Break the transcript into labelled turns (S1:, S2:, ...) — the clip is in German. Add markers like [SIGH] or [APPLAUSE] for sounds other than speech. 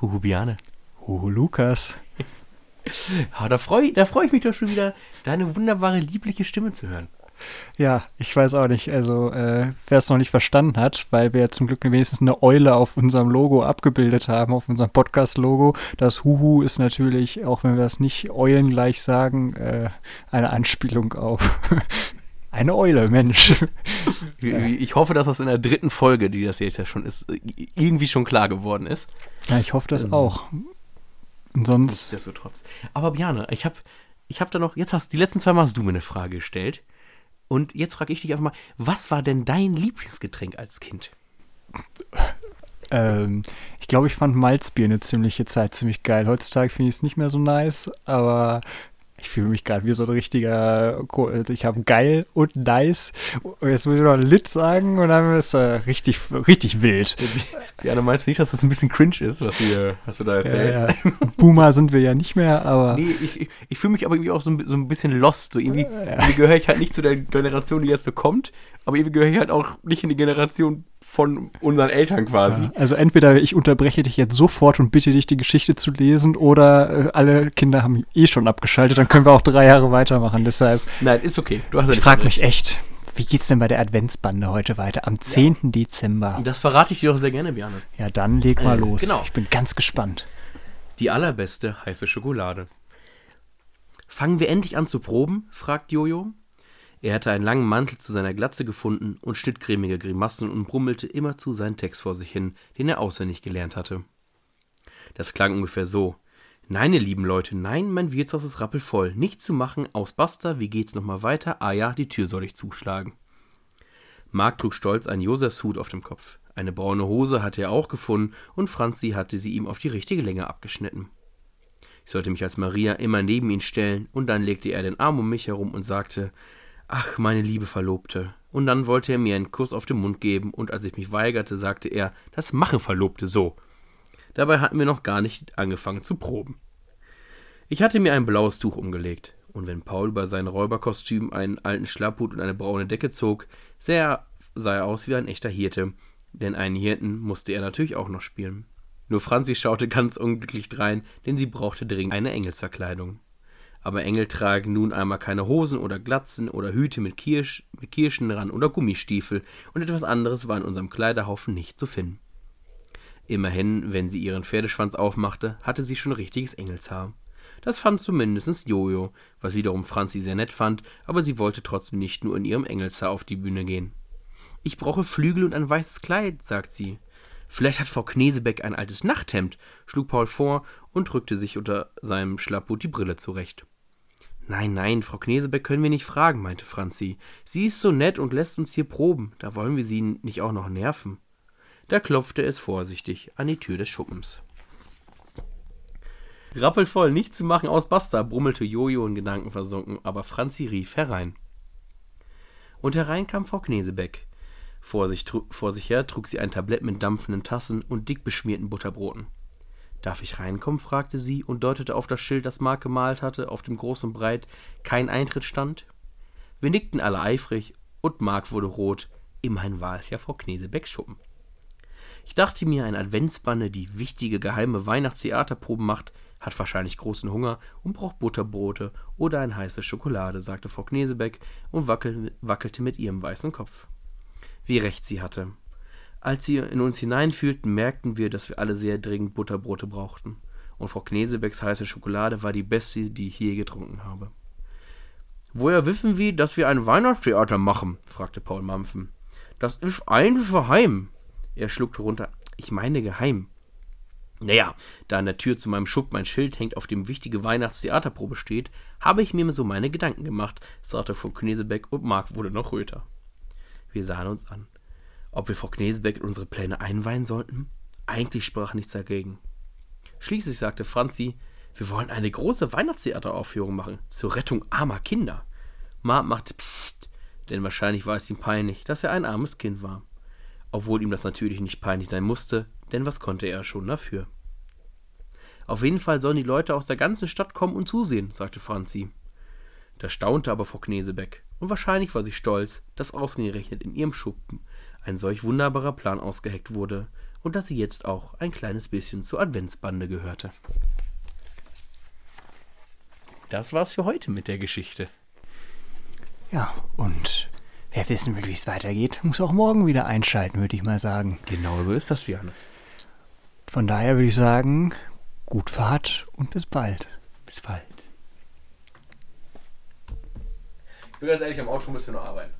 S1: Huhu Biane.
S2: Huhu Lukas. [LAUGHS]
S1: Ah, da freue da freu ich mich doch schon wieder, deine wunderbare, liebliche Stimme zu hören.
S2: Ja, ich weiß auch nicht. Also, äh, wer es noch nicht verstanden hat, weil wir zum Glück wenigstens eine Eule auf unserem Logo abgebildet haben, auf unserem Podcast-Logo. Das Huhu ist natürlich, auch wenn wir das nicht Eulen gleich sagen, äh, eine Anspielung auf eine Eule, Mensch. [LAUGHS]
S1: Ich hoffe, dass das in der dritten Folge, die das jetzt ja schon ist, irgendwie schon klar geworden ist.
S2: Ja, ich hoffe das ähm, auch. Sonst.
S1: Nichtsdestotrotz. Aber Bjane, ich habe ich hab da noch, jetzt hast die letzten zwei Mal hast du mir eine Frage gestellt. Und jetzt frage ich dich einfach mal, was war denn dein Lieblingsgetränk als Kind?
S2: Ähm, ich glaube, ich fand Malzbier eine ziemliche Zeit ziemlich geil. Heutzutage finde ich es nicht mehr so nice, aber ich fühle mich gerade wie so ein richtiger, ich habe geil und nice. Jetzt muss ich noch lit sagen und dann ist äh, richtig, richtig wild.
S1: Ja, du meinst nicht, dass das ein bisschen cringe ist, was, wir, was du da erzählst?
S2: Ja, ja. [LAUGHS] Boomer sind wir ja nicht mehr, aber.
S1: Nee, ich, ich, ich fühle mich aber irgendwie auch so, so ein bisschen lost. So irgendwie, ja. irgendwie gehöre ich halt nicht zu der Generation, die jetzt so kommt aber irgendwie gehöre ich halt auch nicht in die Generation von unseren Eltern quasi. Ja,
S2: also entweder ich unterbreche dich jetzt sofort und bitte dich, die Geschichte zu lesen, oder äh, alle Kinder haben eh schon abgeschaltet, dann können wir auch drei Jahre weitermachen. Deshalb.
S1: Nein, ist okay. Du hast
S2: ja ich frage mich echt, wie geht's denn bei der Adventsbande heute weiter? Am 10. Ja. Dezember.
S1: Das verrate ich dir doch sehr gerne, Björn.
S2: Ja, dann leg mal äh, los. Genau. Ich bin ganz gespannt.
S1: Die allerbeste heiße Schokolade. Fangen wir endlich an zu proben? fragt Jojo. Er hatte einen langen Mantel zu seiner Glatze gefunden und schnitt cremige Grimassen und brummelte immerzu seinen Text vor sich hin, den er auswendig gelernt hatte. Das klang ungefähr so. Nein, ihr lieben Leute, nein, mein Wirtshaus ist rappelvoll. Nicht zu machen, aus Basta, wie geht's nochmal weiter? Ah ja, die Tür soll ich zuschlagen. Mark trug stolz einen Josefshut auf dem Kopf. Eine braune Hose hatte er auch gefunden und Franzi hatte sie ihm auf die richtige Länge abgeschnitten. Ich sollte mich als Maria immer neben ihn stellen, und dann legte er den Arm um mich herum und sagte, Ach, meine liebe Verlobte. Und dann wollte er mir einen Kuss auf den Mund geben, und als ich mich weigerte, sagte er, das machen Verlobte so. Dabei hatten wir noch gar nicht angefangen zu proben. Ich hatte mir ein blaues Tuch umgelegt, und wenn Paul über sein Räuberkostüm einen alten Schlapphut und eine braune Decke zog, sah er aus wie ein echter Hirte, denn einen Hirten musste er natürlich auch noch spielen. Nur Franzi schaute ganz unglücklich drein, denn sie brauchte dringend eine Engelsverkleidung aber Engel tragen nun einmal keine Hosen oder Glatzen oder Hüte mit, Kirsch, mit Kirschen dran oder Gummistiefel, und etwas anderes war in unserem Kleiderhaufen nicht zu finden. Immerhin, wenn sie ihren Pferdeschwanz aufmachte, hatte sie schon richtiges Engelshaar. Das fand zumindest Jojo, was wiederum Franzi sehr nett fand, aber sie wollte trotzdem nicht nur in ihrem Engelshaar auf die Bühne gehen. Ich brauche Flügel und ein weißes Kleid, sagt sie. Vielleicht hat Frau Knesebeck ein altes Nachthemd, schlug Paul vor und drückte sich unter seinem Schlapphut die Brille zurecht. Nein, nein, Frau Knesebeck können wir nicht fragen, meinte Franzi. Sie ist so nett und lässt uns hier proben, da wollen wir sie nicht auch noch nerven. Da klopfte es vorsichtig an die Tür des Schuppens. Rappelvoll, nicht zu machen aus Basta, brummelte Jojo in Gedanken versunken, aber Franzi rief herein. Und herein kam Frau Knesebeck. Vor sich, vor sich her trug sie ein Tablett mit dampfenden Tassen und dick beschmierten Butterbroten. Darf ich reinkommen? fragte sie und deutete auf das Schild, das Mark gemalt hatte, auf dem groß und breit kein Eintritt stand. Wir nickten alle eifrig und Mark wurde rot. Immerhin war es ja Frau Knesebecks Schuppen. Ich dachte mir, eine Adventsbanne, die wichtige geheime Weihnachtstheaterproben macht, hat wahrscheinlich großen Hunger und braucht Butterbrote oder eine heiße Schokolade, sagte Frau Knesebeck und wackel, wackelte mit ihrem weißen Kopf. Wie recht sie hatte. Als sie in uns hineinfühlten, merkten wir, dass wir alle sehr dringend Butterbrote brauchten. Und Frau Knesebecks heiße Schokolade war die beste, die ich je getrunken habe. Woher wissen wir, dass wir ein Weihnachtstheater machen? fragte Paul Mampfen. Das ist einfach geheim. Er schluckte runter. Ich meine geheim. Naja, da an der Tür zu meinem Schuppen ein Schild hängt, auf dem wichtige Weihnachtstheaterprobe steht, habe ich mir so meine Gedanken gemacht, sagte Frau Knesebeck und Mark wurde noch röter. Wir sahen uns an. Ob wir Frau Knesebeck in unsere Pläne einweihen sollten? Eigentlich sprach nichts dagegen. Schließlich sagte Franzi, wir wollen eine große Weihnachtstheateraufführung machen, zur Rettung armer Kinder. Mart machte Psst, denn wahrscheinlich war es ihm peinlich, dass er ein armes Kind war. Obwohl ihm das natürlich nicht peinlich sein musste, denn was konnte er schon dafür? Auf jeden Fall sollen die Leute aus der ganzen Stadt kommen und zusehen, sagte Franzi. Da staunte aber Frau Knesebeck, und wahrscheinlich war sie stolz, dass ausgerechnet in ihrem Schuppen ein solch wunderbarer Plan ausgeheckt wurde und dass sie jetzt auch ein kleines bisschen zur Adventsbande gehörte. Das war's für heute mit der Geschichte.
S2: Ja, und wer wissen will, wie es weitergeht, muss auch morgen wieder einschalten, würde ich mal sagen.
S1: Genau so ist das, Björn.
S2: Von daher würde ich sagen, gut Fahrt und bis bald.
S1: Bis bald. Ich bin ganz ehrlich, am Auto müssen wir noch arbeiten.